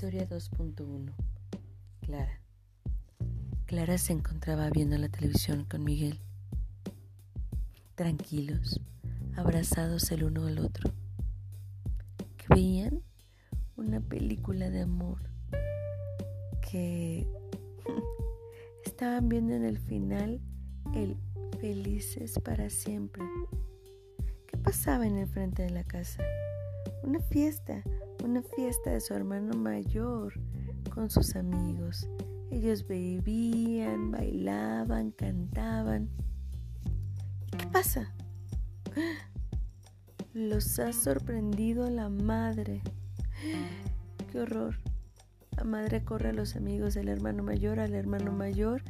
Historia 2.1 Clara Clara se encontraba viendo la televisión con Miguel, tranquilos, abrazados el uno al otro, que veían una película de amor que estaban viendo en el final el felices para siempre. ¿Qué pasaba en el frente de la casa? Una fiesta, una fiesta de su hermano mayor con sus amigos. Ellos bebían, bailaban, cantaban. ¿Y qué pasa? Los ha sorprendido la madre. ¡Qué horror! La madre corre a los amigos del hermano mayor, al hermano mayor,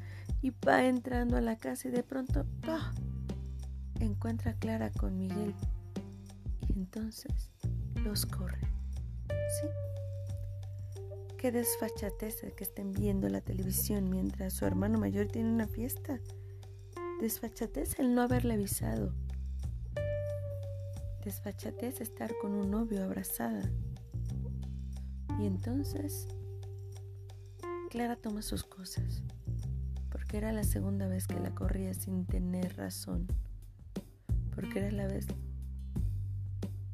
y va entrando a la casa y de pronto ¡ah! encuentra a Clara con Miguel. Y entonces los corre. ¿Sí? Qué desfachatez que estén viendo la televisión mientras su hermano mayor tiene una fiesta. Desfachatez el no haberle avisado. Desfachatez estar con un novio abrazada. Y entonces Clara toma sus cosas, porque era la segunda vez que la corría sin tener razón, porque era la vez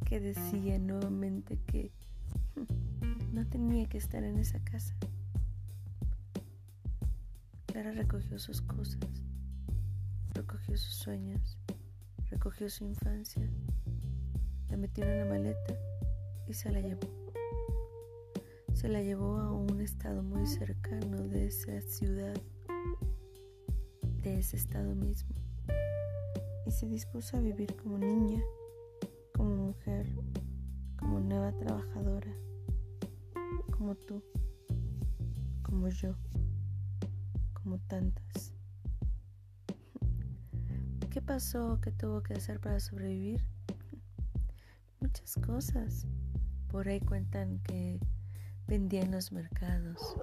que decía nuevamente que tenía que estar en esa casa. Clara recogió sus cosas, recogió sus sueños, recogió su infancia, la metió en la maleta y se la llevó. Se la llevó a un estado muy cercano de esa ciudad, de ese estado mismo, y se dispuso a vivir como niña como mujer, como nueva trabajadora, como tú, como yo, como tantas. ¿Qué pasó? ¿Qué tuvo que hacer para sobrevivir? Muchas cosas. Por ahí cuentan que vendía en los mercados.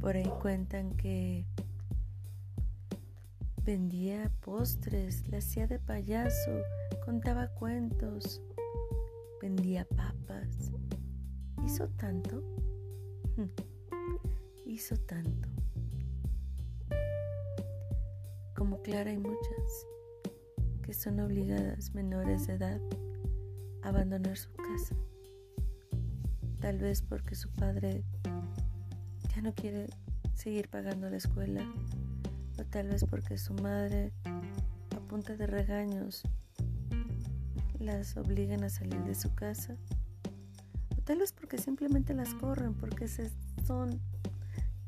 Por ahí cuentan que vendía postres, la hacía de payaso contaba cuentos, vendía papas. ¿Hizo tanto? Hizo tanto. Como Clara hay muchas que son obligadas menores de edad a abandonar su casa. Tal vez porque su padre ya no quiere seguir pagando la escuela o tal vez porque su madre a punta de regaños las obligan a salir de su casa. Tal vez porque simplemente las corren, porque son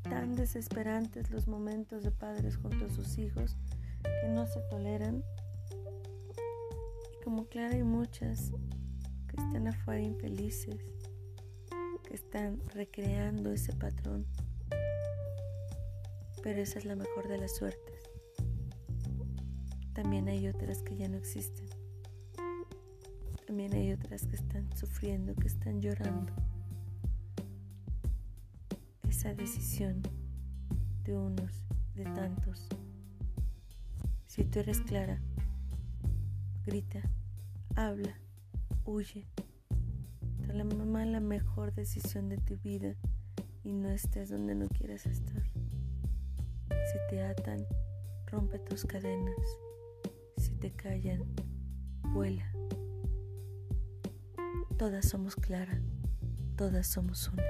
tan desesperantes los momentos de padres junto a sus hijos que no se toleran. Y como claro hay muchas que están afuera infelices, que están recreando ese patrón. Pero esa es la mejor de las suertes. También hay otras que ya no existen. También hay otras que están sufriendo, que están llorando. Esa decisión de unos, de tantos. Si tú eres clara, grita, habla, huye. Toma la mejor decisión de tu vida y no estés donde no quieras estar. Si te atan, rompe tus cadenas. Si te callan, vuela. Todas somos Clara, todas somos una.